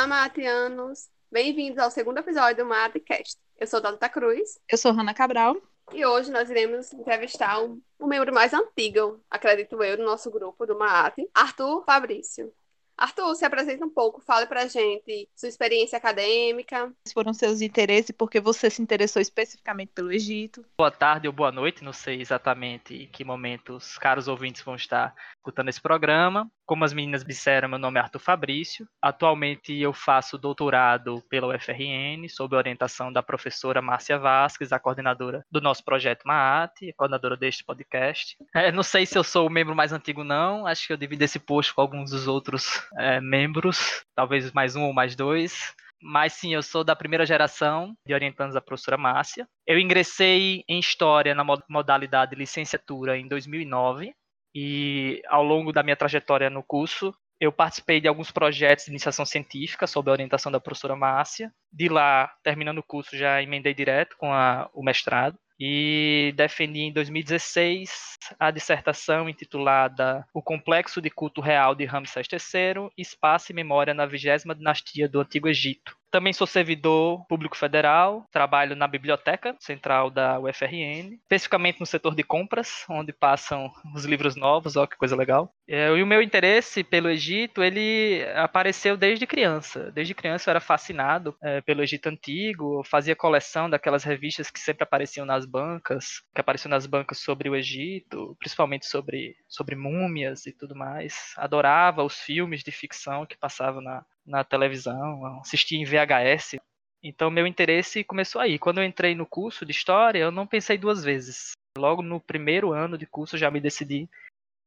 Olá, Matianos! Bem-vindos ao segundo episódio do Matecast. Eu sou Dota Cruz. Eu sou Hanna Cabral. E hoje nós iremos entrevistar um, um membro mais antigo, acredito eu, do nosso grupo do Maate, Arthur Fabrício. Arthur, se apresenta um pouco, fale pra gente sua experiência acadêmica. Quais foram seus interesses, porque você se interessou especificamente pelo Egito. Boa tarde ou boa noite, não sei exatamente em que momento os caros ouvintes vão estar escutando esse programa. Como as meninas disseram, meu nome é Arthur Fabrício. Atualmente eu faço doutorado pela UFRN, sob orientação da professora Márcia Vasques, a coordenadora do nosso projeto MAAT, coordenadora deste podcast. É, não sei se eu sou o membro mais antigo, não. Acho que eu divido esse posto com alguns dos outros é, membros, talvez mais um ou mais dois. Mas sim, eu sou da primeira geração de orientandos da professora Márcia. Eu ingressei em História na modalidade licenciatura em 2009 e ao longo da minha trajetória no curso, eu participei de alguns projetos de iniciação científica sob a orientação da professora Márcia. De lá, terminando o curso, já emendei direto com a, o mestrado e defendi em 2016 a dissertação intitulada O Complexo de Culto Real de Ramsés III, Espaço e Memória na Vigésima Dinastia do Antigo Egito, também sou servidor público federal, trabalho na biblioteca central da UFRN, especificamente no setor de compras, onde passam os livros novos, ó que coisa legal. É, e o meu interesse pelo Egito, ele apareceu desde criança. Desde criança eu era fascinado é, pelo Egito antigo, fazia coleção daquelas revistas que sempre apareciam nas bancas, que apareciam nas bancas sobre o Egito, principalmente sobre, sobre múmias e tudo mais. Adorava os filmes de ficção que passavam na, na televisão, assisti em VHS. Então meu interesse começou aí. Quando eu entrei no curso de história, eu não pensei duas vezes. Logo no primeiro ano de curso já me decidi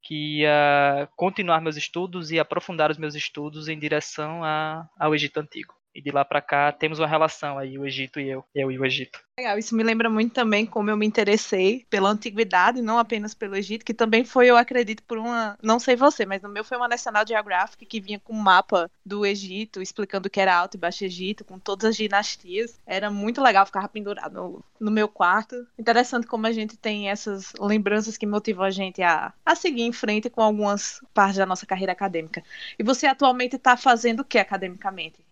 que ia continuar meus estudos e aprofundar os meus estudos em direção a, ao Egito Antigo. E de lá para cá temos uma relação aí, o Egito e eu, eu e o Egito. Legal, isso me lembra muito também como eu me interessei pela antiguidade, não apenas pelo Egito, que também foi, eu acredito, por uma, não sei você, mas no meu foi uma National Geographic que vinha com um mapa do Egito, explicando o que era Alto e Baixo Egito, com todas as dinastias. Era muito legal, ficava pendurado no, no meu quarto. Interessante como a gente tem essas lembranças que motivam a gente a, a seguir em frente com algumas partes da nossa carreira acadêmica. E você atualmente está fazendo o que academicamente?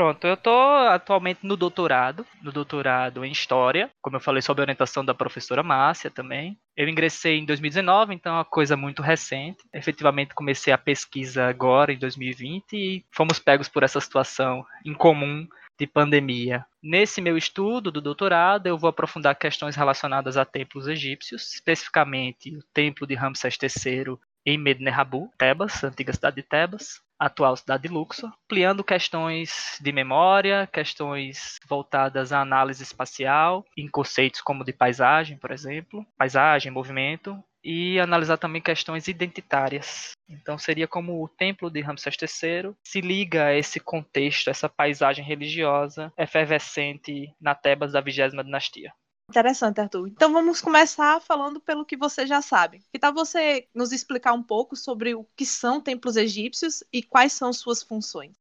Pronto, eu estou atualmente no doutorado, no doutorado em História, como eu falei, sob a orientação da professora Márcia também. Eu ingressei em 2019, então é uma coisa muito recente. Efetivamente comecei a pesquisa agora, em 2020, e fomos pegos por essa situação incomum de pandemia. Nesse meu estudo do doutorado, eu vou aprofundar questões relacionadas a templos egípcios, especificamente o templo de Ramsés III em Mednehabu, Tebas, antiga cidade de Tebas, atual cidade de Luxor, ampliando questões de memória, questões voltadas à análise espacial, em conceitos como de paisagem, por exemplo, paisagem, movimento, e analisar também questões identitárias. Então seria como o templo de Ramsés III se liga a esse contexto, essa paisagem religiosa efervescente na Tebas da vigésima dinastia. Interessante, Arthur. Então vamos começar falando pelo que você já sabe. Que tal você nos explicar um pouco sobre o que são templos egípcios e quais são suas funções?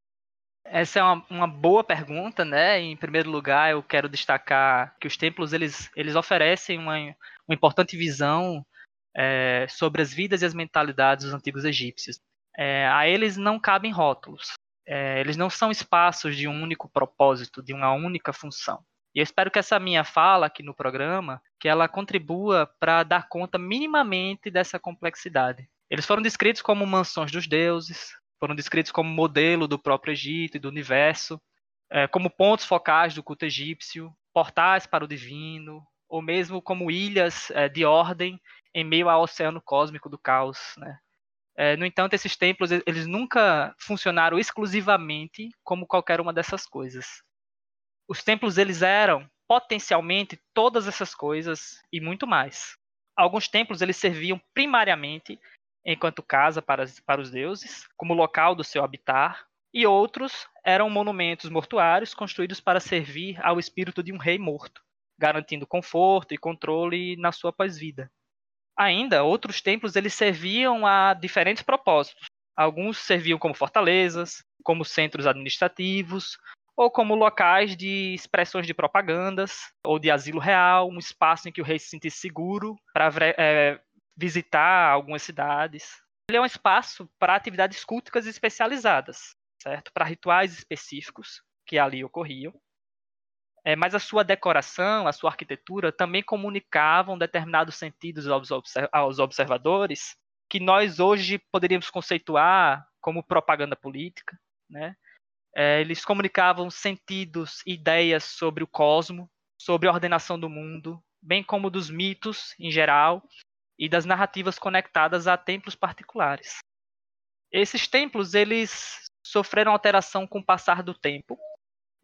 Essa é uma, uma, boa pergunta, né? Em primeiro lugar, eu quero destacar que os templos eles, eles oferecem uma, uma importante visão é, sobre as vidas e as mentalidades dos antigos egípcios. É, a eles não cabem rótulos. É, eles não são espaços de um único propósito, de uma única função. Eu espero que essa minha fala aqui no programa, que ela contribua para dar conta minimamente dessa complexidade. Eles foram descritos como mansões dos deuses, foram descritos como modelo do próprio Egito e do universo, é, como pontos focais do culto egípcio, portais para o divino, ou mesmo como ilhas é, de ordem em meio ao oceano cósmico do caos. Né? É, no entanto, esses templos eles nunca funcionaram exclusivamente como qualquer uma dessas coisas os templos eles eram potencialmente todas essas coisas e muito mais. Alguns templos eles serviam primariamente enquanto casa para, para os deuses, como local do seu habitar, e outros eram monumentos mortuários construídos para servir ao espírito de um rei morto, garantindo conforto e controle na sua pós-vida. Ainda, outros templos eles serviam a diferentes propósitos. Alguns serviam como fortalezas, como centros administrativos, ou como locais de expressões de propagandas, ou de asilo real, um espaço em que o rei se sentisse seguro para é, visitar algumas cidades. Ele é um espaço para atividades culticas especializadas. certo? Para rituais específicos que ali ocorriam. É, mas a sua decoração, a sua arquitetura também comunicavam determinados sentidos aos, aos observadores que nós hoje poderíamos conceituar como propaganda política, né? É, eles comunicavam sentidos, ideias sobre o cosmo, sobre a ordenação do mundo, bem como dos mitos em geral e das narrativas conectadas a templos particulares. Esses templos eles sofreram alteração com o passar do tempo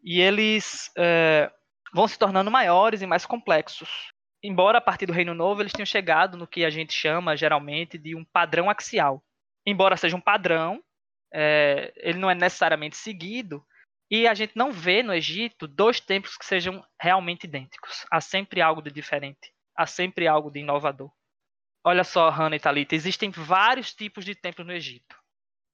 e eles é, vão se tornando maiores e mais complexos. Embora a partir do Reino Novo eles tenham chegado no que a gente chama geralmente de um padrão axial. Embora seja um padrão, é, ele não é necessariamente seguido, e a gente não vê no Egito dois templos que sejam realmente idênticos. Há sempre algo de diferente, há sempre algo de inovador. Olha só, Hannah e Thalita, existem vários tipos de templos no Egito.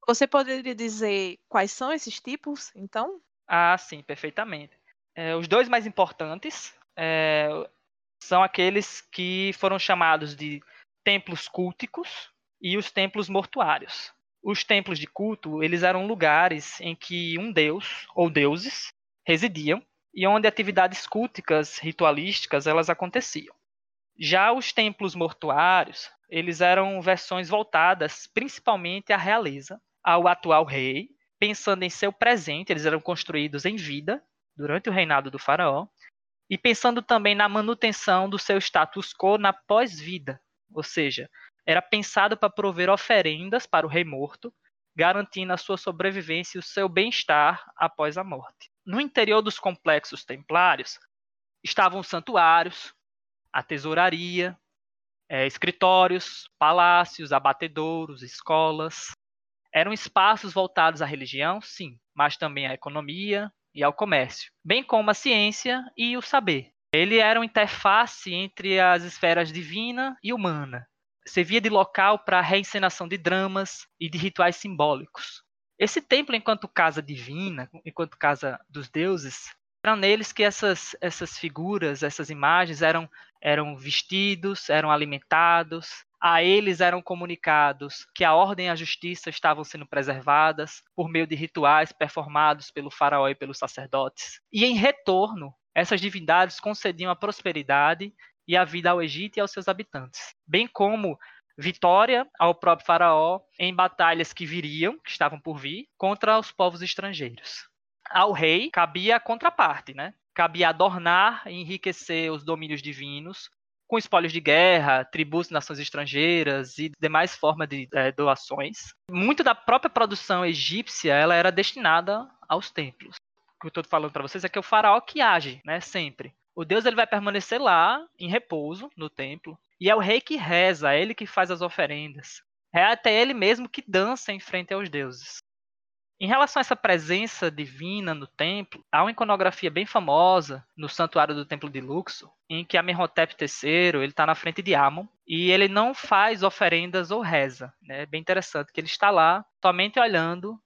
Você poderia dizer quais são esses tipos, então? Ah, sim, perfeitamente. É, os dois mais importantes é, são aqueles que foram chamados de templos culticos e os templos mortuários os templos de culto, eles eram lugares em que um deus ou deuses residiam e onde atividades culticas, ritualísticas, elas aconteciam. Já os templos mortuários, eles eram versões voltadas principalmente à realeza, ao atual rei, pensando em seu presente, eles eram construídos em vida durante o reinado do faraó, e pensando também na manutenção do seu status quo na pós-vida, ou seja, era pensado para prover oferendas para o rei morto, garantindo a sua sobrevivência e o seu bem-estar após a morte. No interior dos complexos templários estavam os santuários, a tesouraria, é, escritórios, palácios, abatedouros, escolas. Eram espaços voltados à religião, sim, mas também à economia e ao comércio, bem como à ciência e o saber. Ele era uma interface entre as esferas divina e humana, servia de local para a reencenação de dramas e de rituais simbólicos. Esse templo, enquanto casa divina, enquanto casa dos deuses, eram neles que essas, essas figuras, essas imagens eram, eram vestidos, eram alimentados, a eles eram comunicados que a ordem e a justiça estavam sendo preservadas por meio de rituais performados pelo faraó e pelos sacerdotes. E em retorno, essas divindades concediam a prosperidade e a vida ao Egito e aos seus habitantes, bem como vitória ao próprio faraó em batalhas que viriam, que estavam por vir, contra os povos estrangeiros. Ao rei cabia a contraparte, né? Cabia adornar e enriquecer os domínios divinos com espólios de guerra, tributos de nações estrangeiras e demais formas de é, doações. Muito da própria produção egípcia ela era destinada aos templos. O que eu estou falando para vocês é que é o faraó que age, né, sempre. O Deus ele vai permanecer lá, em repouso, no templo. E é o rei que reza, é ele que faz as oferendas. É até ele mesmo que dança em frente aos deuses. Em relação a essa presença divina no templo, há uma iconografia bem famosa no santuário do templo de Luxor, em que Amenhotep III está na frente de Amon e ele não faz oferendas ou reza. Né? É bem interessante que ele está lá somente olhando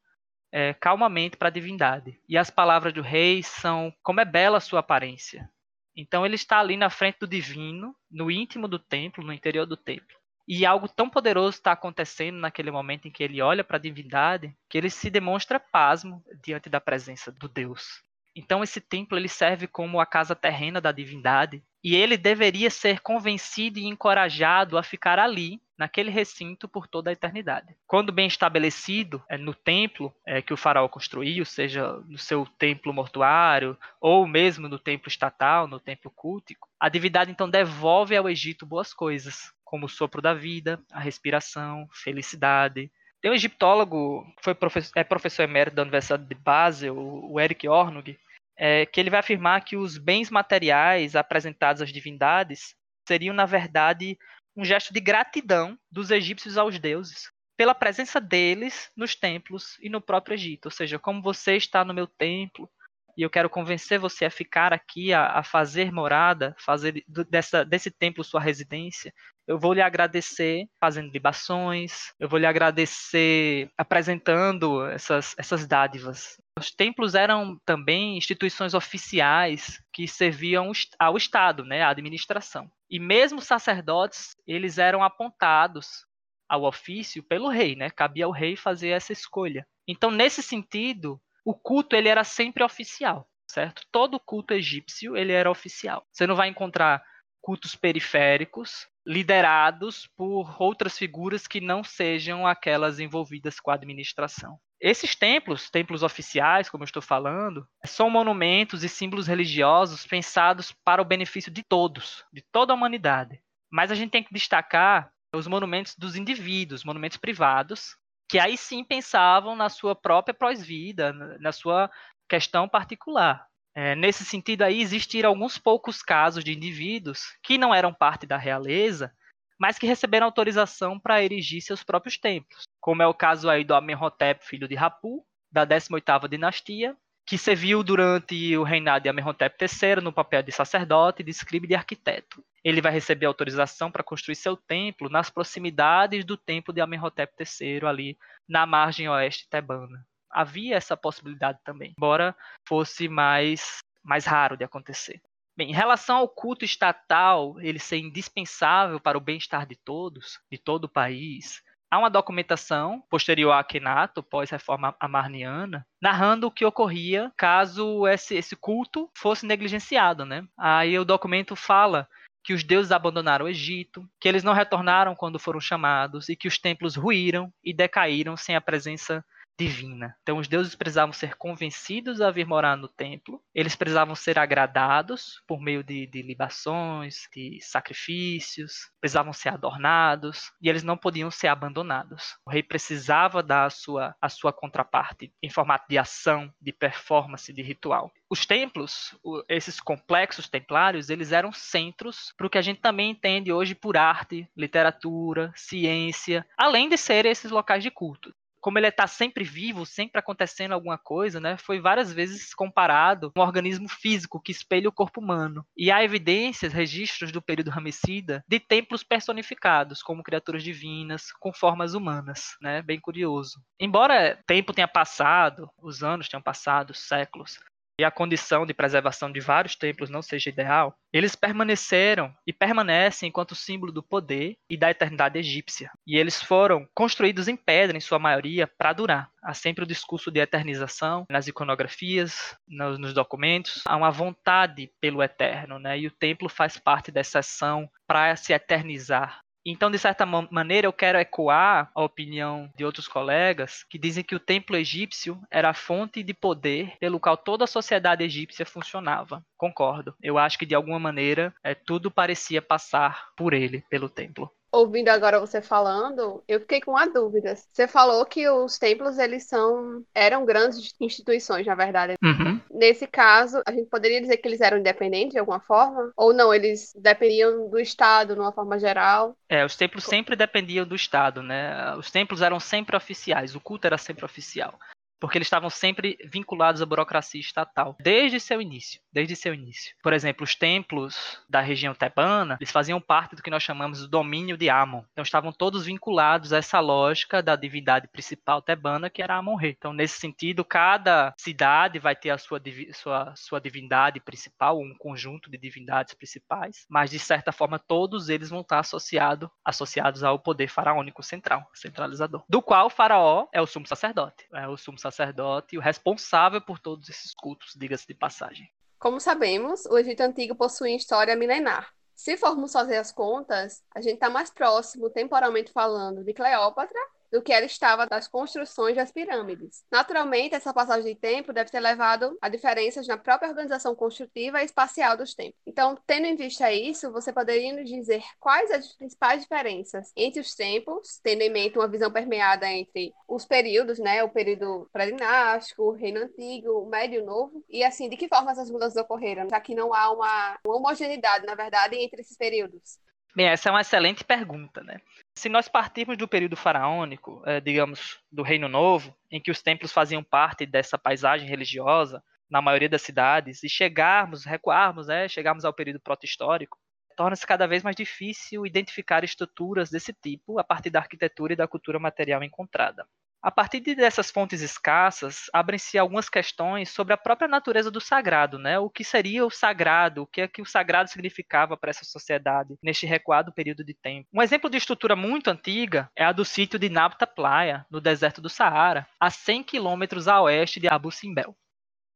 é, calmamente para a divindade. E as palavras do rei são como é bela a sua aparência. Então ele está ali na frente do divino, no íntimo do templo, no interior do templo. E algo tão poderoso está acontecendo naquele momento em que ele olha para a divindade, que ele se demonstra pasmo diante da presença do Deus. Então esse templo ele serve como a casa terrena da divindade e ele deveria ser convencido e encorajado a ficar ali, naquele recinto, por toda a eternidade. Quando bem estabelecido é, no templo é, que o faraó construiu, seja no seu templo mortuário ou mesmo no templo estatal, no templo cultico, a divindade então devolve ao Egito boas coisas, como o sopro da vida, a respiração, felicidade, tem um egiptólogo, foi professor, é professor emérito da Universidade de Basel, o Eric Ornug, é, que ele vai afirmar que os bens materiais apresentados às divindades seriam, na verdade, um gesto de gratidão dos egípcios aos deuses pela presença deles nos templos e no próprio Egito. Ou seja, como você está no meu templo e eu quero convencer você a ficar aqui, a, a fazer morada, fazer dessa, desse templo sua residência, eu vou lhe agradecer fazendo libações, eu vou lhe agradecer apresentando essas, essas dádivas. Os templos eram também instituições oficiais que serviam ao Estado, né, à administração. E mesmo sacerdotes, eles eram apontados ao ofício pelo rei, né? Cabia ao rei fazer essa escolha. Então, nesse sentido, o culto ele era sempre oficial, certo? Todo culto egípcio ele era oficial. Você não vai encontrar cultos periféricos liderados por outras figuras que não sejam aquelas envolvidas com a administração. Esses templos, templos oficiais, como eu estou falando, são monumentos e símbolos religiosos pensados para o benefício de todos, de toda a humanidade. Mas a gente tem que destacar os monumentos dos indivíduos, monumentos privados, que aí sim pensavam na sua própria pós-vida, na sua questão particular. É, nesse sentido aí, existiram alguns poucos casos de indivíduos que não eram parte da realeza, mas que receberam autorização para erigir seus próprios templos, como é o caso aí do Amenhotep, filho de Rapu, da 18ª dinastia, que serviu durante o reinado de Amenhotep III no papel de sacerdote, de escriba e de arquiteto. Ele vai receber autorização para construir seu templo nas proximidades do templo de Amenhotep III, ali na margem oeste tebana. Havia essa possibilidade também, embora fosse mais, mais raro de acontecer. Bem, em relação ao culto estatal, ele ser indispensável para o bem-estar de todos, de todo o país, Há uma documentação posterior a Akhenato, pós-reforma amarniana, narrando o que ocorria caso esse, esse culto fosse negligenciado. Né? Aí o documento fala que os deuses abandonaram o Egito, que eles não retornaram quando foram chamados e que os templos ruíram e decaíram sem a presença divina. Então, os deuses precisavam ser convencidos a vir morar no templo, eles precisavam ser agradados por meio de, de libações, de sacrifícios, precisavam ser adornados e eles não podiam ser abandonados. O rei precisava dar a sua, a sua contraparte em formato de ação, de performance, de ritual. Os templos, esses complexos templários, eles eram centros para o que a gente também entende hoje por arte, literatura, ciência, além de serem esses locais de culto como ele está sempre vivo, sempre acontecendo alguma coisa, né? Foi várias vezes comparado a um organismo físico que espelha o corpo humano. E há evidências, registros do período ramessida de templos personificados como criaturas divinas com formas humanas, né? Bem curioso. Embora tempo tenha passado, os anos tenham passado, séculos, e a condição de preservação de vários templos não seja ideal, eles permaneceram e permanecem enquanto símbolo do poder e da eternidade egípcia. E eles foram construídos em pedra, em sua maioria, para durar. Há sempre o discurso de eternização nas iconografias, nos, nos documentos. Há uma vontade pelo eterno, né? E o templo faz parte dessa ação para se eternizar, então, de certa maneira, eu quero ecoar a opinião de outros colegas que dizem que o templo egípcio era a fonte de poder pelo qual toda a sociedade egípcia funcionava. Concordo. Eu acho que, de alguma maneira, é, tudo parecia passar por ele, pelo templo ouvindo agora você falando, eu fiquei com uma dúvida. Você falou que os templos eles são eram grandes instituições, na verdade. Uhum. Nesse caso, a gente poderia dizer que eles eram independentes de alguma forma, ou não? Eles dependiam do Estado, de uma forma geral. É, os templos sempre dependiam do Estado, né? Os templos eram sempre oficiais, o culto era sempre oficial porque eles estavam sempre vinculados à burocracia estatal, desde seu início, desde seu início. Por exemplo, os templos da região tebana, eles faziam parte do que nós chamamos de domínio de Amon. Então estavam todos vinculados a essa lógica da divindade principal tebana, que era Amon-Re. Então, nesse sentido, cada cidade vai ter a sua, sua, sua divindade principal, um conjunto de divindades principais, mas de certa forma todos eles vão estar associado, associados ao poder faraônico central, centralizador, do qual o faraó é o sumo sacerdote, é o sumo sacerdote e o responsável por todos esses cultos, diga-se de passagem. Como sabemos, o Egito Antigo possui história milenar. Se formos fazer as contas, a gente está mais próximo, temporalmente falando, de Cleópatra do que ela estava das construções das pirâmides. Naturalmente, essa passagem de tempo deve ter levado a diferenças na própria organização construtiva e espacial dos templos. Então, tendo em vista isso, você poderia nos dizer quais as principais diferenças entre os templos, tendo em mente uma visão permeada entre os períodos, né, o período pré-dinástico, o reino antigo, o médio novo, e assim, de que forma essas mudanças ocorreram, já que não há uma, uma homogeneidade, na verdade, entre esses períodos? Bem, essa é uma excelente pergunta, né? Se nós partirmos do período faraônico, é, digamos, do Reino Novo, em que os templos faziam parte dessa paisagem religiosa, na maioria das cidades, e chegarmos, recuarmos, né, chegarmos ao período proto-histórico, torna-se cada vez mais difícil identificar estruturas desse tipo a partir da arquitetura e da cultura material encontrada. A partir dessas fontes escassas, abrem-se algumas questões sobre a própria natureza do sagrado, né? O que seria o sagrado, o que é que o sagrado significava para essa sociedade neste recuado período de tempo. Um exemplo de estrutura muito antiga é a do sítio de Nabta Playa, no deserto do Saara, a 100 quilômetros a oeste de Abu Simbel.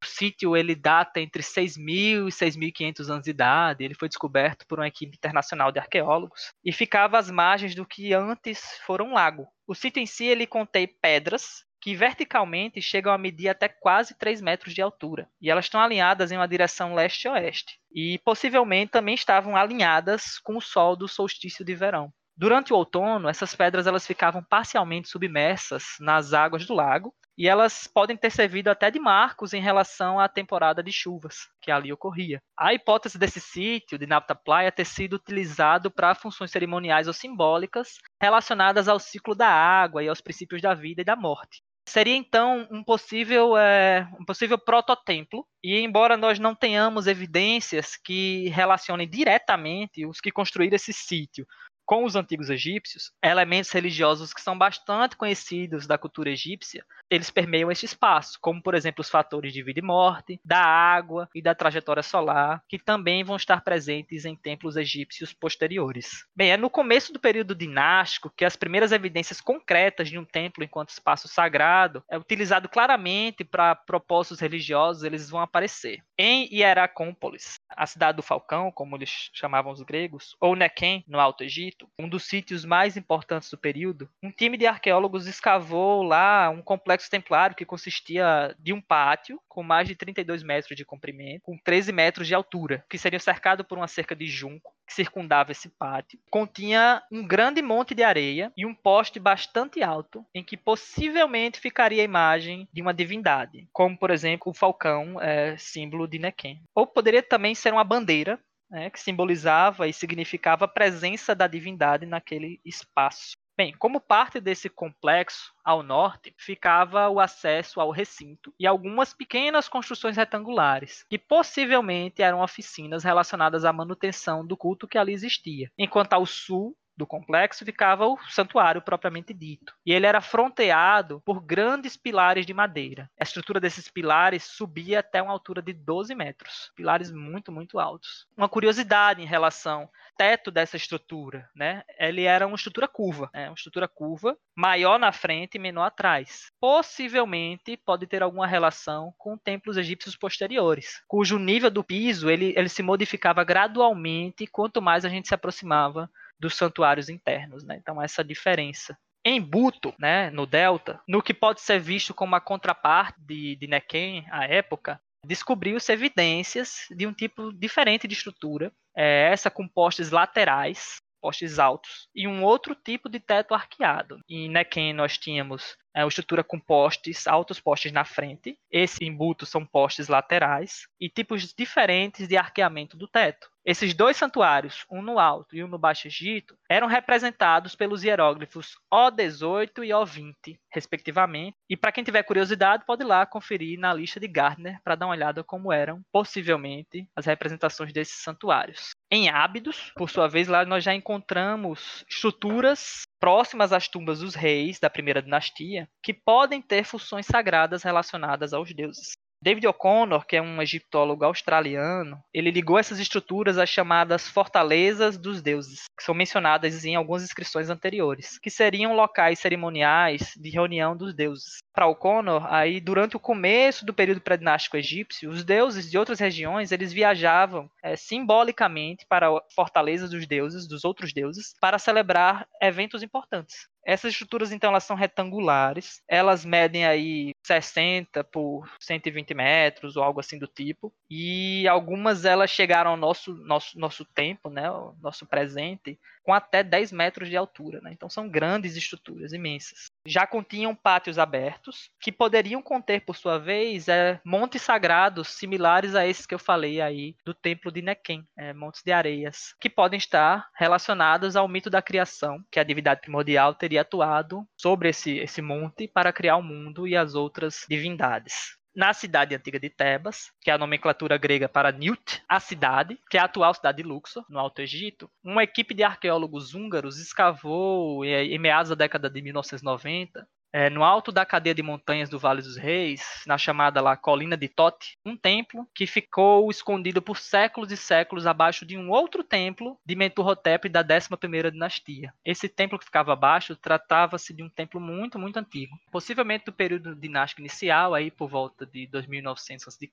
Sítio ele data entre 6.000 e 6.500 anos de idade. Ele foi descoberto por uma equipe internacional de arqueólogos e ficava às margens do que antes fora um lago. O sítio em si ele contém pedras que verticalmente chegam a medir até quase 3 metros de altura. E elas estão alinhadas em uma direção leste-oeste. E possivelmente também estavam alinhadas com o sol do solstício de verão. Durante o outono, essas pedras elas ficavam parcialmente submersas nas águas do lago e elas podem ter servido até de marcos em relação à temporada de chuvas que ali ocorria. A hipótese desse sítio de Napta Playa ter sido utilizado para funções cerimoniais ou simbólicas relacionadas ao ciclo da água e aos princípios da vida e da morte. Seria então um possível, é, um possível prototemplo, e embora nós não tenhamos evidências que relacionem diretamente os que construíram esse sítio com os antigos egípcios, elementos religiosos que são bastante conhecidos da cultura egípcia, eles permeiam este espaço, como por exemplo os fatores de vida e morte, da água e da trajetória solar, que também vão estar presentes em templos egípcios posteriores. Bem, é no começo do período dinástico que as primeiras evidências concretas de um templo enquanto espaço sagrado é utilizado claramente para propósitos religiosos, eles vão aparecer. Em Hieracómpolis, a cidade do Falcão, como eles chamavam os gregos, ou Nequém, no Alto Egito, um dos sítios mais importantes do período, um time de arqueólogos escavou lá um complexo templário que consistia de um pátio com mais de 32 metros de comprimento, com 13 metros de altura, que seria cercado por uma cerca de junco que circundava esse pátio. Continha um grande monte de areia e um poste bastante alto, em que possivelmente ficaria a imagem de uma divindade, como por exemplo o falcão, é, símbolo de Nequem. Ou poderia também ser uma bandeira né, que simbolizava e significava a presença da divindade naquele espaço. Bem, como parte desse complexo, ao norte, ficava o acesso ao recinto e algumas pequenas construções retangulares, que possivelmente eram oficinas relacionadas à manutenção do culto que ali existia. Enquanto ao sul do complexo ficava o santuário propriamente dito. E ele era fronteado por grandes pilares de madeira. A estrutura desses pilares subia até uma altura de 12 metros. Pilares muito, muito altos. Uma curiosidade em relação ao teto dessa estrutura, né? Ele era uma estrutura curva, né? uma estrutura curva, maior na frente e menor atrás. Possivelmente pode ter alguma relação com templos egípcios posteriores, cujo nível do piso ele, ele se modificava gradualmente quanto mais a gente se aproximava dos santuários internos, né? Então essa diferença. Em Buto, né, no Delta, no que pode ser visto como a contraparte de, de Nequem à época, descobriu-se evidências de um tipo diferente de estrutura, é, essa com postes laterais, postes altos, e um outro tipo de teto arqueado. Em Nequem nós tínhamos é uma estrutura com postes, altos postes na frente. Esse embuto são postes laterais e tipos diferentes de arqueamento do teto. Esses dois santuários, um no Alto e um no Baixo Egito, eram representados pelos hieróglifos O18 e O20, respectivamente. E para quem tiver curiosidade, pode ir lá conferir na lista de Gardner para dar uma olhada como eram, possivelmente, as representações desses santuários. Em Ábidos, por sua vez, lá nós já encontramos estruturas próximas às tumbas dos reis da primeira dinastia, que podem ter funções sagradas relacionadas aos deuses. David O'Connor, que é um egiptólogo australiano, ele ligou essas estruturas às chamadas fortalezas dos deuses, que são mencionadas em algumas inscrições anteriores, que seriam locais cerimoniais de reunião dos deuses. Para O'Connor, aí durante o começo do período pré-dinástico egípcio, os deuses de outras regiões eles viajavam é, simbolicamente para fortalezas dos deuses, dos outros deuses, para celebrar eventos importantes. Essas estruturas, então, elas são retangulares. Elas medem aí 60 por 120 metros ou algo assim do tipo. E algumas elas chegaram ao nosso, nosso, nosso tempo, né, o nosso presente, com até 10 metros de altura. Né? Então são grandes estruturas, imensas. Já continham pátios abertos, que poderiam conter, por sua vez, é, montes sagrados similares a esses que eu falei aí do templo de Nequem, é, montes de areias, que podem estar relacionados ao mito da criação, que a divindade primordial teria atuado sobre esse, esse monte para criar o mundo e as outras divindades na cidade antiga de Tebas, que é a nomenclatura grega para Newt, a cidade, que é a atual cidade de Luxor, no Alto Egito, uma equipe de arqueólogos húngaros escavou em meados da década de 1990 é, no alto da cadeia de montanhas do Vale dos Reis, na chamada lá Colina de Tote, um templo que ficou escondido por séculos e séculos abaixo de um outro templo de Mentuhotep da 11ª dinastia. Esse templo que ficava abaixo tratava-se de um templo muito, muito antigo, possivelmente do período dinástico inicial, aí por volta de 2900 a.C.,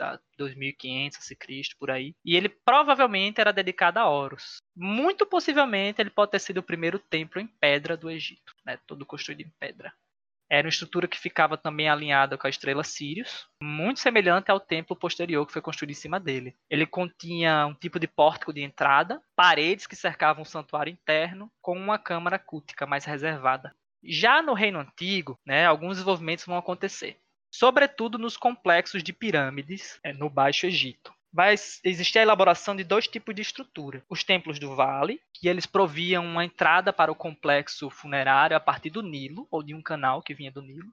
a 2500 a.C., por aí. E ele provavelmente era dedicado a Horus. Muito possivelmente ele pode ter sido o primeiro templo em pedra do Egito, né, todo construído em pedra. Era uma estrutura que ficava também alinhada com a estrela Sirius, muito semelhante ao templo posterior que foi construído em cima dele. Ele continha um tipo de pórtico de entrada, paredes que cercavam o santuário interno, com uma câmara cútica mais reservada. Já no Reino Antigo, né, alguns desenvolvimentos vão acontecer, sobretudo nos complexos de pirâmides é, no Baixo Egito vai existir a elaboração de dois tipos de estrutura. Os templos do vale, que eles proviam uma entrada para o complexo funerário a partir do Nilo, ou de um canal que vinha do Nilo.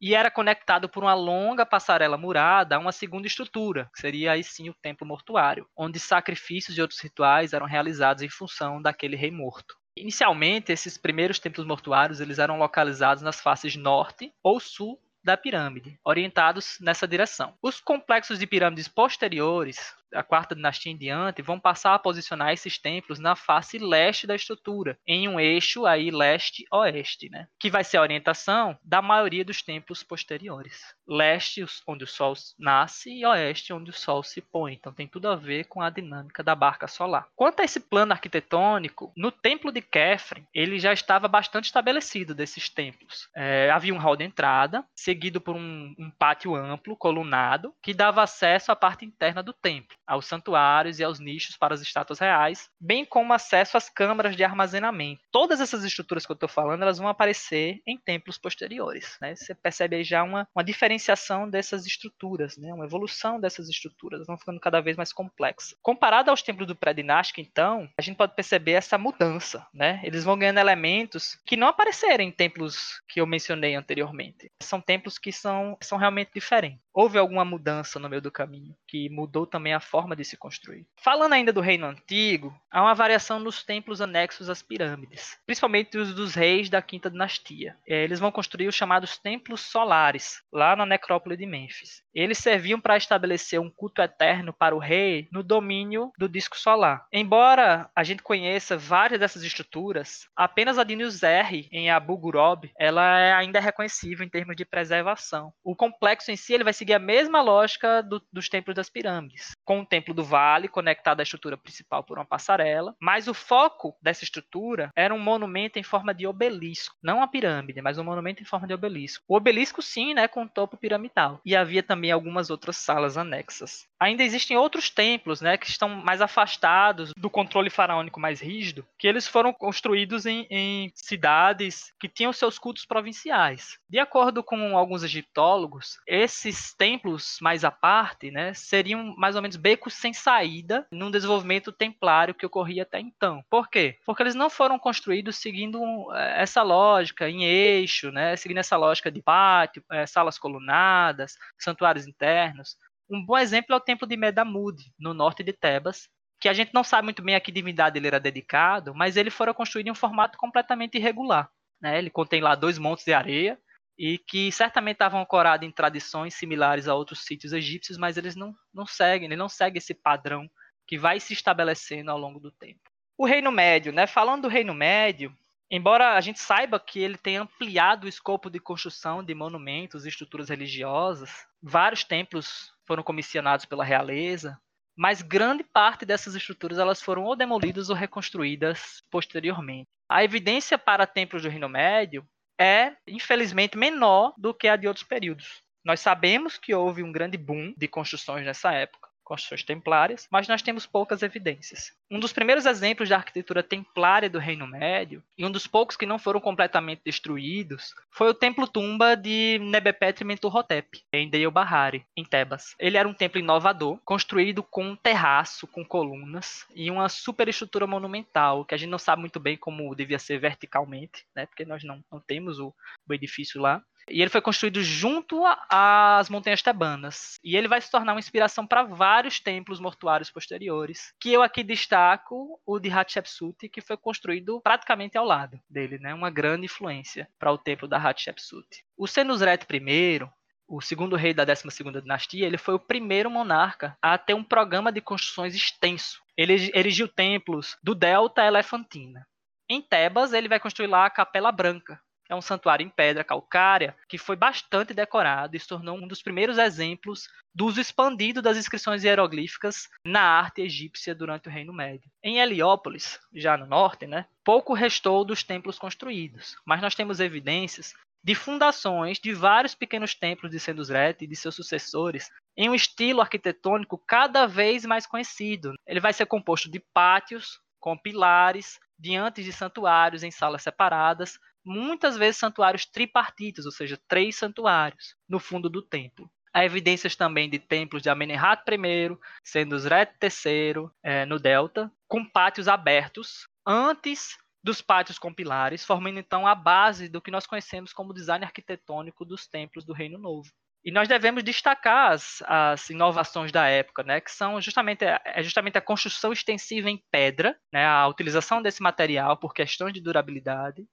E era conectado por uma longa passarela murada a uma segunda estrutura, que seria aí sim o templo mortuário, onde sacrifícios e outros rituais eram realizados em função daquele rei morto. Inicialmente, esses primeiros templos mortuários eles eram localizados nas faces norte ou sul da pirâmide, orientados nessa direção. Os complexos de pirâmides posteriores a quarta dinastia em diante, vão passar a posicionar esses templos na face leste da estrutura, em um eixo aí leste-oeste, né? Que vai ser a orientação da maioria dos templos posteriores. Leste, onde o sol nasce, e oeste, onde o sol se põe. Então tem tudo a ver com a dinâmica da barca solar. Quanto a esse plano arquitetônico, no templo de Kefren, ele já estava bastante estabelecido desses templos. É, havia um hall de entrada, seguido por um, um pátio amplo, colunado, que dava acesso à parte interna do templo aos santuários e aos nichos para as estátuas reais, bem como acesso às câmaras de armazenamento. Todas essas estruturas que eu estou falando, elas vão aparecer em templos posteriores. Né? Você percebe aí já uma, uma diferenciação dessas estruturas, né? uma evolução dessas estruturas, elas vão ficando cada vez mais complexas. Comparado aos templos do pré-dinástico, então, a gente pode perceber essa mudança. Né? Eles vão ganhando elementos que não apareceram em templos que eu mencionei anteriormente. São templos que são, são realmente diferentes. Houve alguma mudança no meio do caminho, que mudou também a forma de se construir. Falando ainda do reino antigo, há uma variação nos templos anexos às pirâmides, principalmente os dos reis da quinta dinastia. É, eles vão construir os chamados templos solares, lá na necrópole de Mênfis. Eles serviam para estabelecer um culto eterno para o rei no domínio do disco solar. Embora a gente conheça várias dessas estruturas, apenas a de em Abu Ghurab, ela é ainda reconhecível em termos de preservação. O complexo em si ele vai seguir a mesma lógica do, dos templos das pirâmides, com o Templo do Vale conectado à estrutura principal por uma passarela, mas o foco dessa estrutura era um monumento em forma de obelisco, não uma pirâmide, mas um monumento em forma de obelisco. O obelisco sim, né, com topo piramidal. E havia também algumas outras salas anexas. Ainda existem outros templos, né, que estão mais afastados do controle faraônico mais rígido, que eles foram construídos em, em cidades que tinham seus cultos provinciais. De acordo com alguns egiptólogos, esses templos mais à parte, né, seriam mais ou menos becos sem saída num desenvolvimento templário que ocorria até então. Por quê? Porque eles não foram construídos seguindo eh, essa lógica em eixo, né, seguindo essa lógica de pátio, é, salas colunadas, santuários internos. Um bom exemplo é o templo de Medamud, no norte de Tebas, que a gente não sabe muito bem a que divindade ele era dedicado, mas ele fora construído em um formato completamente irregular. Né? Ele contém lá dois montes de areia, e que certamente estavam ancorados em tradições similares a outros sítios egípcios, mas eles não, não seguem, ele não segue esse padrão que vai se estabelecendo ao longo do tempo. O Reino Médio, né? Falando do Reino Médio, embora a gente saiba que ele tenha ampliado o escopo de construção de monumentos e estruturas religiosas, vários templos foram comissionados pela realeza, mas grande parte dessas estruturas elas foram ou demolidas ou reconstruídas posteriormente. A evidência para templos do Reino Médio é, infelizmente, menor do que a de outros períodos. Nós sabemos que houve um grande boom de construções nessa época, construções templárias, mas nós temos poucas evidências. Um dos primeiros exemplos da arquitetura templária do Reino Médio, e um dos poucos que não foram completamente destruídos, foi o templo-tumba de Nebepetri Mentuhotep, em Deir Bahari, em Tebas. Ele era um templo inovador, construído com um terraço, com colunas, e uma superestrutura monumental, que a gente não sabe muito bem como devia ser verticalmente, né, porque nós não, não temos o, o edifício lá E ele foi construído junto às Montanhas Tebanas. E ele vai se tornar uma inspiração para vários templos mortuários posteriores. Que eu aqui destaco o de Hatshepsut, que foi construído praticamente ao lado dele, né? Uma grande influência para o templo da Hatshepsut. O Senusret I, o segundo rei da 12ª dinastia, ele foi o primeiro monarca a ter um programa de construções extenso. Ele erigiu templos do Delta Elefantina. Em Tebas, ele vai construir lá a Capela Branca, é um santuário em pedra calcária que foi bastante decorado e se tornou um dos primeiros exemplos do uso expandido das inscrições hieroglíficas na arte egípcia durante o Reino Médio. Em Heliópolis, já no norte, né, pouco restou dos templos construídos, mas nós temos evidências de fundações de vários pequenos templos de Sendusret e de seus sucessores em um estilo arquitetônico cada vez mais conhecido. Ele vai ser composto de pátios com pilares diante de santuários em salas separadas, muitas vezes santuários tripartitos, ou seja, três santuários no fundo do templo. Há evidências também de templos de Amenemhat I, Sendusret III, é, no Delta, com pátios abertos antes dos pátios com pilares, formando então a base do que nós conhecemos como design arquitetônico dos templos do Reino Novo. E nós devemos destacar as, as, inovações da época, né, que são justamente, é justamente a construção extensiva em pedra, né, a utilização desse material por questões de durabilidade,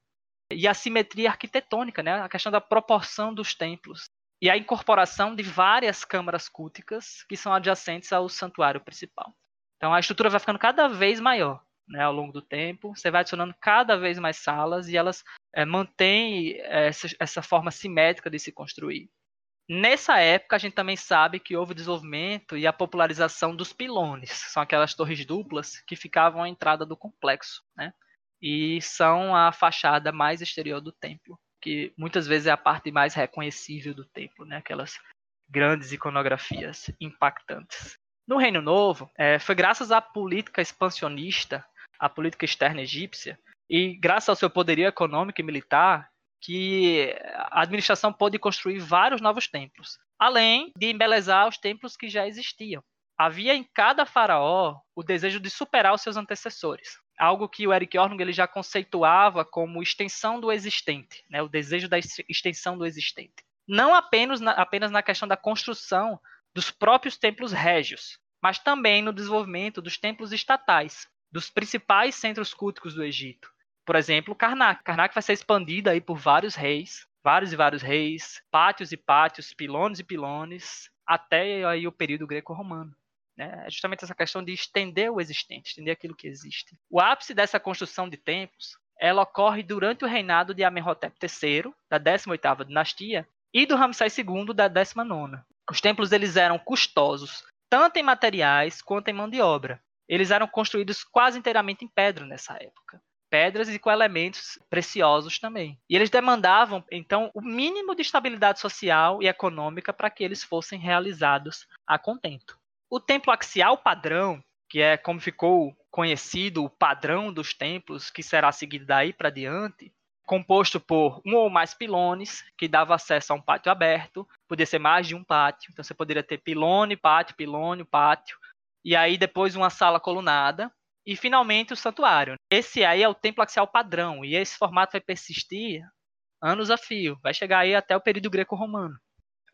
e a simetria arquitetônica, né? a questão da proporção dos templos. E a incorporação de várias câmaras culticas que são adjacentes ao santuário principal. Então a estrutura vai ficando cada vez maior né, ao longo do tempo. Você vai adicionando cada vez mais salas e elas é, mantêm essa, essa forma simétrica de se construir. Nessa época, a gente também sabe que houve desenvolvimento e a popularização dos pilones, são aquelas torres duplas que ficavam à entrada do complexo. Né? E são a fachada mais exterior do templo, que muitas vezes é a parte mais reconhecível do templo, né? aquelas grandes iconografias impactantes. No Reino Novo, é, foi graças à política expansionista, à política externa egípcia, e graças ao seu poderio econômico e militar, que a administração pôde construir vários novos templos, além de embelezar os templos que já existiam. Havia em cada faraó o desejo de superar os seus antecessores algo que o Eric Ornung ele já conceituava como extensão do existente, né, o desejo da extensão do existente. Não apenas na, apenas na questão da construção dos próprios templos régios, mas também no desenvolvimento dos templos estatais, dos principais centros culticos do Egito. Por exemplo, Karnak. Karnak vai ser expandida aí por vários reis, vários e vários reis, pátios e pátios, pilones e pilones, até aí o período greco-romano. Né? É justamente essa questão de estender o existente, estender aquilo que existe. O ápice dessa construção de templos ela ocorre durante o reinado de Amenhotep III, da 18ª dinastia, e do Ramsés II, da 19ª. Os templos eles eram custosos, tanto em materiais quanto em mão de obra. Eles eram construídos quase inteiramente em pedra nessa época. Pedras e com elementos preciosos também. E eles demandavam, então, o mínimo de estabilidade social e econômica para que eles fossem realizados a contento. O templo axial padrão, que é como ficou conhecido o padrão dos templos, que será seguido daí para diante, composto por um ou mais pilones, que dava acesso a um pátio aberto, podia ser mais de um pátio, então você poderia ter pilone, pátio, pilone, pátio, e aí depois uma sala colunada, e finalmente o santuário. Esse aí é o templo axial padrão, e esse formato vai persistir anos a fio, vai chegar aí até o período greco-romano.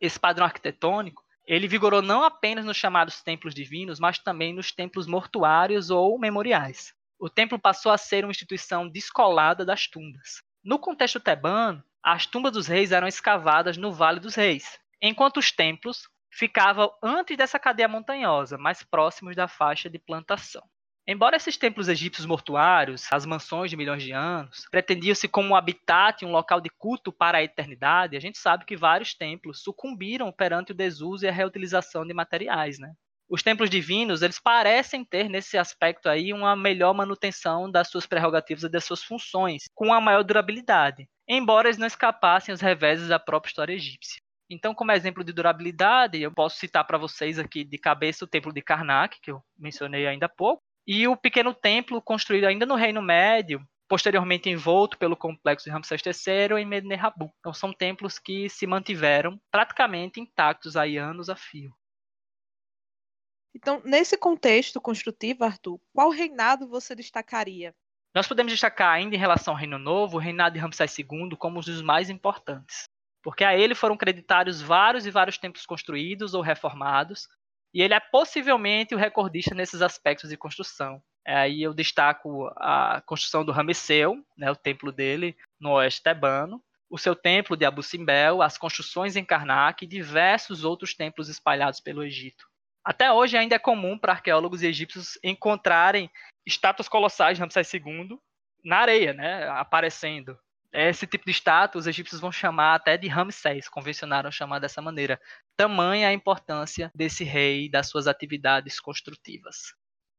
Esse padrão arquitetônico ele vigorou não apenas nos chamados templos divinos, mas também nos templos mortuários ou memoriais. O templo passou a ser uma instituição descolada das tumbas. No contexto tebano, as tumbas dos reis eram escavadas no Vale dos Reis, enquanto os templos ficavam antes dessa cadeia montanhosa, mais próximos da faixa de plantação. Embora esses templos egípcios mortuários, as mansões de milhões de anos, pretendiam-se como um habitat, um local de culto para a eternidade, a gente sabe que vários templos sucumbiram perante o desuso e a reutilização de materiais, né? Os templos divinos, eles parecem ter nesse aspecto aí uma melhor manutenção das suas prerrogativas e das suas funções, com uma maior durabilidade, embora eles não escapassem aos reveses da própria história egípcia. Então, como exemplo de durabilidade, eu posso citar para vocês aqui de cabeça o templo de Karnak, que eu mencionei ainda há pouco, e o pequeno templo construído ainda no Reino Médio, posteriormente envolto pelo complexo de Ramsés III em Medine Habu. Então são templos que se mantiveram praticamente intactos aí anos a fio. Então, nesse contexto construtivo, Arthur, qual reinado você destacaria? Nós podemos destacar ainda em relação ao Reino Novo, o reinado de Ramsés II como um dos mais importantes. porque a ele foram creditários vários e vários templos construídos ou reformados, e ele é possivelmente o recordista nesses aspectos de construção. É, aí eu destaco a construção do Ramesseu, né, o templo dele no oeste tebano, o seu templo de Abu Simbel, as construções em Karnak e diversos outros templos espalhados pelo Egito. Até hoje ainda é comum para arqueólogos egípcios encontrarem estátuas colossais de Ramsés II na areia, né, aparecendo. Esse tipo de estátua os egípcios vão chamar até de Ramsés, convencionaram chamar dessa maneira. Tamanha a importância desse rei e das suas atividades construtivas.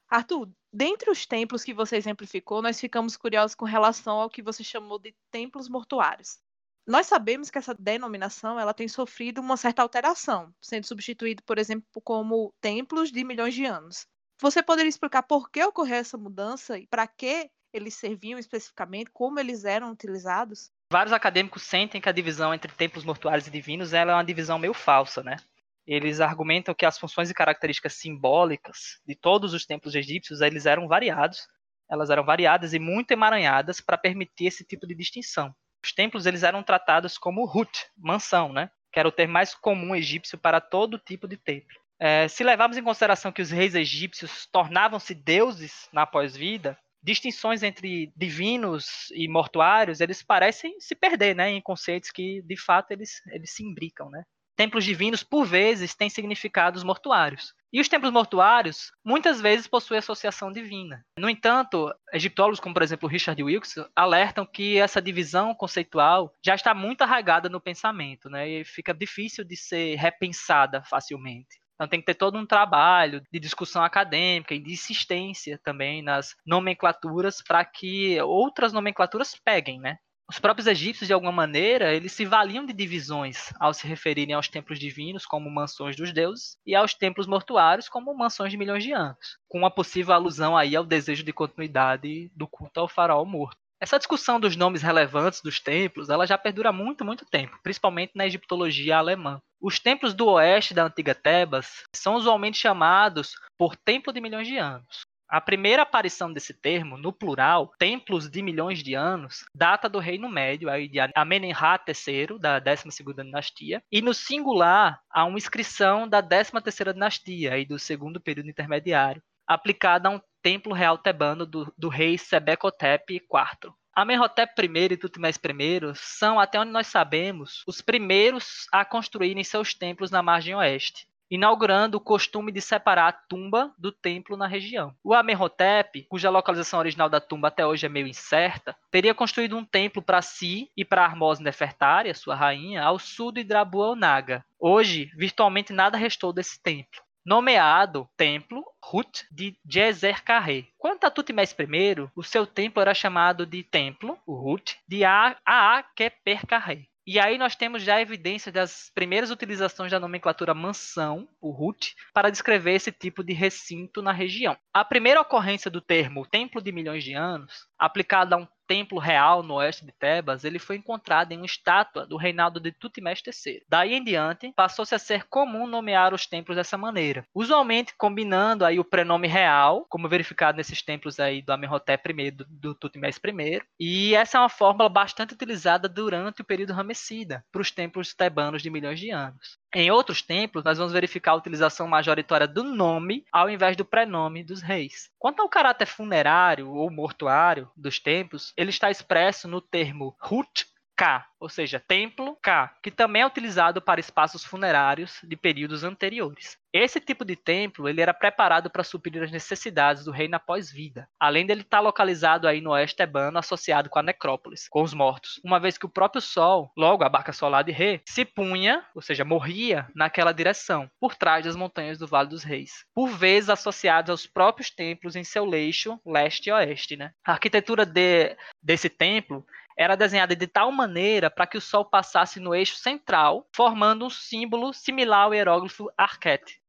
Arthur, dentre os templos que você exemplificou, nós ficamos curiosos com relação ao que você chamou de templos mortuários. Nós sabemos que essa denominação ela tem sofrido uma certa alteração, sendo substituído, por exemplo, como templos de milhões de anos. Você poderia explicar por que ocorreu essa mudança e para que eles serviam especificamente, como eles eram utilizados? Vários acadêmicos sentem que a divisão entre templos mortuários e divinos é uma divisão meio falsa, né? Eles argumentam que as funções e características simbólicas de todos os templos egípcios eles eram variados, elas eram variadas e muito emaranhadas para permitir esse tipo de distinção. Os templos eles eram tratados como hut, mansão, né? Que era o termo mais comum egípcio para todo tipo de templo. É, se levarmos em consideração que os reis egípcios tornavam-se deuses na pós-vida, distinções entre divinos e mortuários, eles parecem se perder, né, em conceitos que de fato eles, eles se imbricam, né? Templos divinos, por vezes, têm significados mortuários. E os templos mortuários, muitas vezes, possuem associação divina. No entanto, egiptólogos como, por exemplo, Richard Wilkes, alertam que essa divisão conceitual já está muito arraigada no pensamento, né? E fica difícil de ser repensada facilmente. Então tem que ter todo um trabalho de discussão acadêmica e de insistência também nas nomenclaturas para que outras nomenclaturas peguem, né? Os próprios egípcios, de alguma maneira, eles se valiam de divisões ao se referirem aos templos divinos como mansões dos deuses e aos templos mortuários como mansões de milhões de anos, com uma possível alusão aí ao desejo de continuidade do culto ao faraó morto. Essa discussão dos nomes relevantes dos templos, ela já perdura muito, muito tempo, principalmente na egiptologia alemã. Os templos do oeste da antiga Tebas são usualmente chamados por templo de milhões de anos. A primeira aparição desse termo, no plural, templos de milhões de anos, data do Reino Médio, aí de Amenemhat III, da 12ª dinastia, e no singular, há uma inscrição da 13ª dinastia, aí do segundo período intermediário, aplicada a um templo real tebano do, do rei Sebekotep IV. Amenhotep I e Tutmés I são, até onde nós sabemos, os primeiros a construírem seus templos na margem oeste, inaugurando o costume de separar a tumba do templo na região. O Amenhotep, cuja localização original da tumba até hoje é meio incerta, teria construído um templo para si e para Armose Nefertari, sua rainha, ao sul de Drabuel-Naga. Hoje, virtualmente nada restou desse templo nomeado Templo Hut de Jezer Carré. Quanto a Tutmés I, o seu templo era chamado de Templo, o Hut, de Aakeper Carré. E aí nós temos já evidência das primeiras utilizações da nomenclatura mansão, o Hut, para descrever esse tipo de recinto na região. A primeira ocorrência do termo templo de milhões de anos, aplicada a um templo real no oeste de Tebas, ele foi encontrado em uma estátua do reinado de Tutmés III. Daí em diante, passou-se a ser comum nomear os templos dessa maneira, usualmente combinando aí o prenome real, como verificado nesses templos aí do Amenhotep I, do, do Tutmés I, e essa é uma fórmula bastante utilizada durante o período Ramessida, para os templos tebanos de milhões de anos. Em outros templos, nós vamos verificar a utilização majoritária do nome ao invés do prenome dos reis. Quanto ao caráter funerário ou mortuário dos templos, ele está expresso no termo Hut K, ou seja, templo K, que também é utilizado para espaços funerários de períodos anteriores. Esse tipo de templo ele era preparado para suprir as necessidades do reino após vida, além dele estar localizado aí no oeste tebano, associado com a necrópolis, com os mortos, uma vez que o próprio Sol, logo a barca solar de Re, se punha, ou seja, morria naquela direção, por trás das montanhas do Vale dos Reis, por vezes associados aos próprios templos em seu leixo leste e oeste. Né? A arquitetura de, desse templo era desenhada de tal maneira para que o Sol passasse no eixo central, formando um símbolo similar ao hieróglifo Arquette.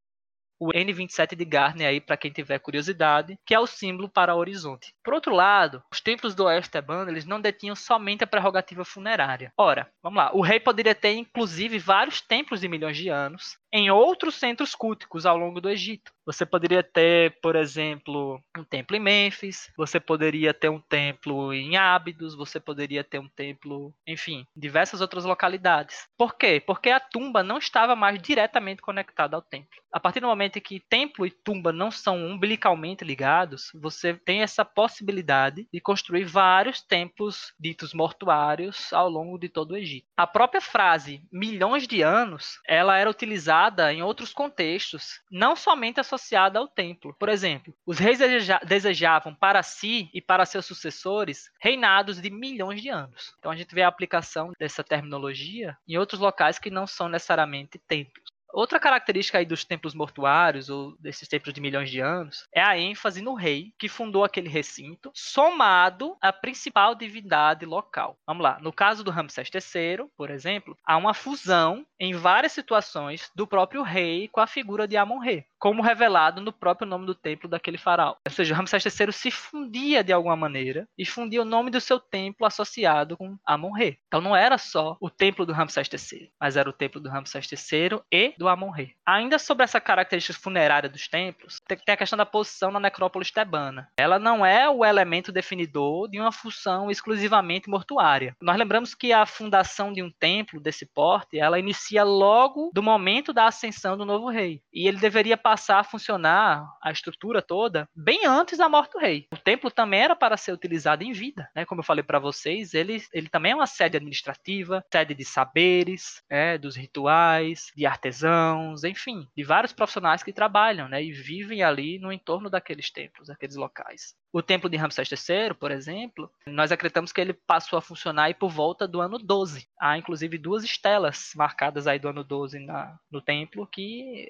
O N27 de Garner aí para quem tiver curiosidade, que é o símbolo para o horizonte. Por outro lado, os templos do oeste tebano, eles não detinham somente a prerrogativa funerária. Ora, vamos lá, o rei poderia ter inclusive vários templos de milhões de anos, em outros centros culticos ao longo do Egito. Você poderia ter, por exemplo, um templo em Mênfis, você poderia ter um templo em Ábidos, você poderia ter um templo, enfim, diversas outras localidades. Por quê? Porque a tumba não estava mais diretamente conectada ao templo. A partir do momento em que templo e tumba não são umbilicalmente ligados, você tem essa possibilidade de construir vários templos ditos mortuários ao longo de todo o Egito. A própria frase milhões de anos, ela era utilizada em outros contextos, não somente associada associada ao templo. Por exemplo, os reis desejavam para si e para seus sucessores reinados de milhões de anos. Então a gente vê a aplicação dessa terminologia em outros locais que não são necessariamente templos. Outra característica aí dos templos mortuários, ou desses templos de milhões de anos, é a ênfase no rei que fundou aquele recinto, somado à principal divindade local. Vamos lá, no caso do Ramsés III, por exemplo, há uma fusão em várias situações do próprio rei com a figura de Amon-Re como revelado no próprio nome do templo daquele faraó. Ou seja, Ramsés III se fundia de alguma maneira e fundia o nome do seu templo associado com Amon-Re. Então não era só o templo do Ramsés III, mas era o templo do Ramsés III e do Amon-Re. Ainda sobre essa característica funerária dos templos, tem a questão da posição na necrópole tebana. Ela não é o elemento definidor de uma função exclusivamente mortuária. Nós lembramos que a fundação de um templo desse porte, ela inicia logo do momento da ascensão do novo rei. E ele deveria passar a funcionar a estrutura toda bem antes da morte do rei. O templo também era para ser utilizado em vida, né? Como eu falei para vocês, ele, ele também é uma sede administrativa, sede de saberes, né? dos rituais, de artesãos, enfim, de vários profissionais que trabalham, né? E vivem ali no entorno daqueles templos, daqueles locais. O templo de Ramsés III, por exemplo, nós acreditamos que ele passou a funcionar aí por volta do ano 12. Há inclusive duas estelas marcadas aí do ano 12 na, no templo que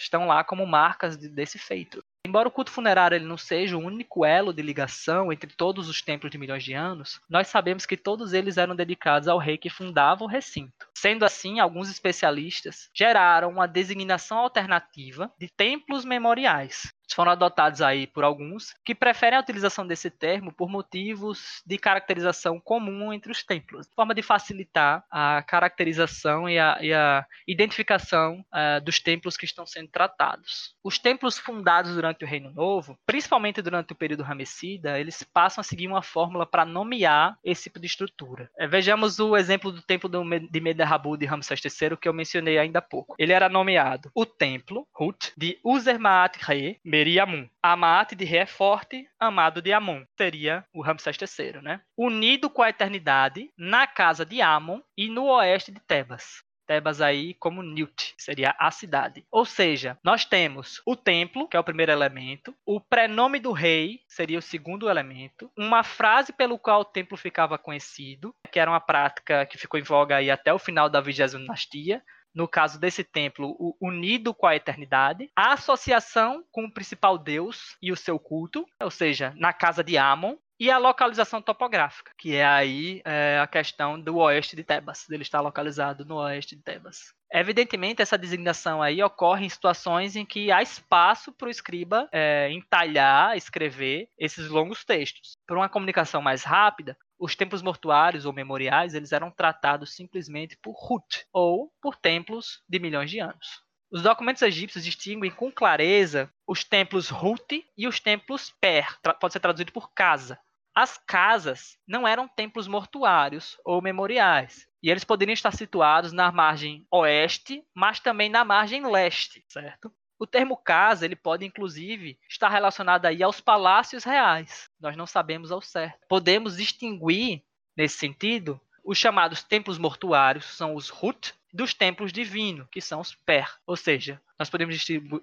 estão lá como marcas de, desse feito. Embora o culto funerário ele não seja o único elo de ligação entre todos os templos de milhões de anos, nós sabemos que todos eles eram dedicados ao rei que fundava o recinto. Sendo assim, alguns especialistas geraram uma designação alternativa de templos memoriais, foram adotados aí por alguns que preferem a utilização desse termo por motivos de caracterização comum entre os templos, forma de facilitar a caracterização e a, e a identificação uh, dos templos que estão sendo tratados. Os templos fundados durante o Reino Novo, principalmente durante o período Ramessida, eles passam a seguir uma fórmula para nomear esse tipo de estrutura. É, vejamos o exemplo do templo de Mederabu de Ramsés III que eu mencionei ainda há pouco. Ele era nomeado o templo Hut de Uzermaat Re Meriamun. Amate de ré é forte, amado de Amon. Seria o Ramsés III, né? Unido com a eternidade na casa de Amon e no oeste de Tebas. Tebas aí como Newt, seria a cidade. Ou seja, nós temos o templo, que é o primeiro elemento, o prenome do rei, seria o segundo elemento, uma frase pelo qual o templo ficava conhecido, que era uma prática que ficou em voga aí até o final da vigésima dinastia, no caso desse templo, unido com a eternidade, a associação com o principal deus e o seu culto, ou seja, na casa de Amon, e a localização topográfica, que é aí é, a questão do oeste de Tebas, ele está localizado no oeste de Tebas. Evidentemente, essa designação aí ocorre em situações em que há espaço para o escriba é, entalhar, escrever esses longos textos. Para uma comunicação mais rápida, os templos mortuários ou memoriais eles eram tratados simplesmente por Hut, ou por templos de milhões de anos. Os documentos egípcios distinguem com clareza os templos Hut e os templos Per, pode ser traduzido por casa. As casas não eram templos mortuários ou memoriais, e eles poderiam estar situados na margem oeste, mas também na margem leste, certo? O termo casa, ele pode inclusive estar relacionado aí aos palácios reais. Nós não sabemos ao certo. Podemos distinguir nesse sentido os chamados templos mortuários, são os Hut, dos templos divinos, que são os Per. Ou seja, nós podemos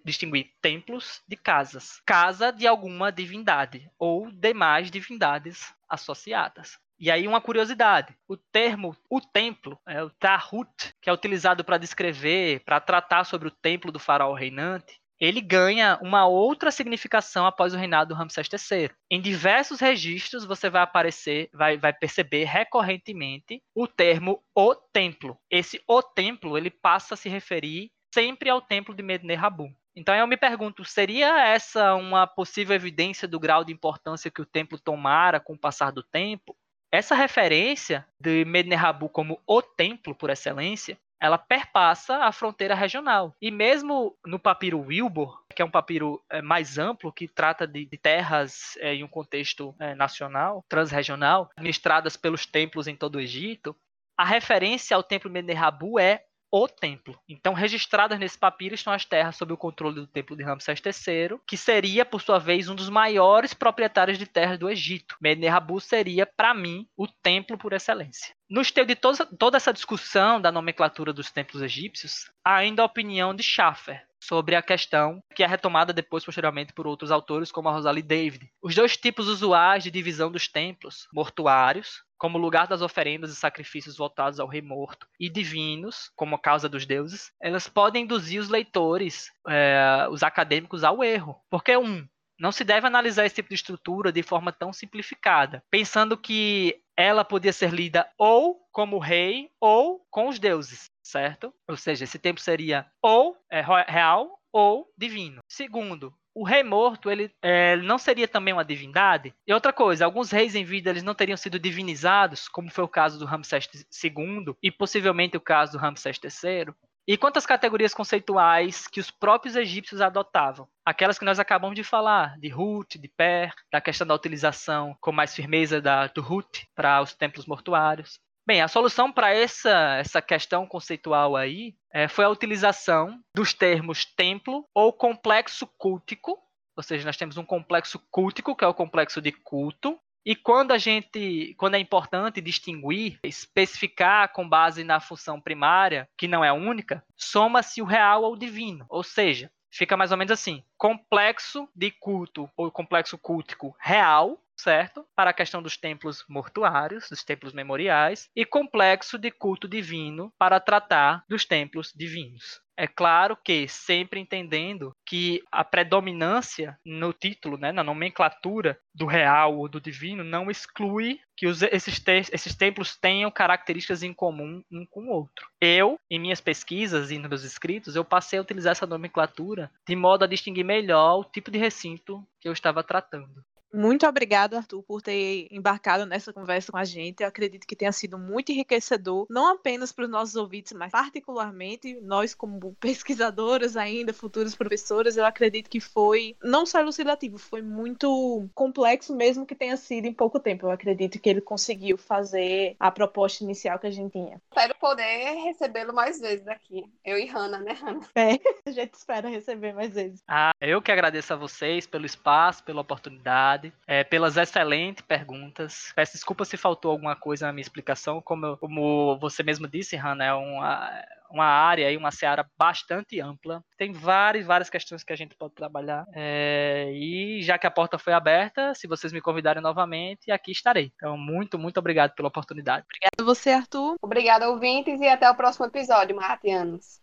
distinguir templos de casas, casa de alguma divindade ou demais divindades associadas. E aí uma curiosidade, o termo o templo, é, o Tahut, que é utilizado para descrever, para tratar sobre o templo do faraó reinante, ele ganha uma outra significação após o reinado do Ramsés III. Em diversos registros você vai aparecer, vai, vai perceber recorrentemente o termo o templo. Esse o templo ele passa a se referir sempre ao templo de Medine Habu. Então eu me pergunto, seria essa uma possível evidência do grau de importância que o templo tomara com o passar do tempo? Essa referência de Mednehabu como o templo por excelência ela perpassa a fronteira regional. E mesmo no papiro Wilbur, que é um papiro é, mais amplo, que trata de, terras é, em um contexto é, nacional, transregional, administradas pelos templos em todo o Egito, a referência ao templo Menehabu é o templo. Então, registradas nesse papiro estão as terras sob o controle do templo de Ramsés III, que seria, por sua vez, um dos maiores proprietários de terras do Egito. Menehabu seria, para mim, o templo por excelência. No esteio de toda, toda essa discussão da nomenclatura dos templos egípcios, ainda a opinião de Schaffer, sobre a questão que é retomada depois posteriormente por outros autores como a Rosalie David. Os dois tipos usuais de divisão dos templos, mortuários, como lugar das oferendas e sacrifícios voltados ao rei morto, e divinos, como causa dos deuses, elas podem induzir os leitores, é, os acadêmicos, ao erro. Porque, um, não se deve analisar esse tipo de estrutura de forma tão simplificada, pensando que ela podia ser lida ou como rei ou com os deuses, certo? Ou seja, esse templo seria ou é, real ou divino. Segundo, o rei morto ele é, não seria também uma divindade? E outra coisa, alguns reis em vida eles não teriam sido divinizados, como foi o caso do Ramsés II e possivelmente o caso do Ramsés III? E quantas categorias conceituais que os próprios egípcios adotavam? Aquelas que nós acabamos de falar, de Hut, de Per, da questão da utilização com mais firmeza da, do Hut para os templos mortuários. Bem, a solução para essa, essa questão conceitual aí é, foi a utilização dos termos templo ou complexo cultico, ou seja, nós temos um complexo cultico, que é o complexo de culto, e quando a gente, quando é importante distinguir, especificar com base na função primária, que não é única, soma-se o real ao divino. Ou seja, fica mais ou menos assim: complexo de culto ou complexo cultico real certo? Para a questão dos templos mortuários, dos templos memoriais, e complexo de culto divino para tratar dos templos divinos. É claro que sempre entendendo que a predominância no título, né, na nomenclatura do real ou do divino, não exclui que os, esses, te esses templos tenham características em comum um com o outro. Eu, em minhas pesquisas e nos meus escritos, eu passei a utilizar essa nomenclatura de modo a distinguir melhor o tipo de recinto que eu estava tratando. Muito obrigado, Arthur, por ter embarcado nessa conversa com a gente. Eu acredito que tenha sido muito enriquecedor, não apenas para os nossos ouvintes, mas particularmente nós, como pesquisadoras ainda, futuras professoras, eu acredito que foi não só elucidativo, foi muito complexo, mesmo que tenha sido em pouco tempo. Eu acredito que ele conseguiu fazer a proposta inicial que a gente tinha. Espero poder recebê-lo mais vezes aqui. Eu e Hanna, né, Hanna? É, a gente espera receber mais vezes. Ah, eu que agradeço a vocês pelo espaço, pela oportunidade é, pelas excelentes perguntas. Peço desculpa se faltou alguma coisa na minha explicação. Como, eu, como você mesmo disse, Hannah, é uma, uma área e uma seara bastante ampla. Tem várias, várias questões que a gente pode trabalhar. É, e já que a porta foi aberta, se vocês me convidarem novamente, aqui estarei. Então, muito, muito obrigado pela oportunidade. Obrigada a você, Arthur. Obrigada, ouvintes, e até o próximo episódio, Martianos.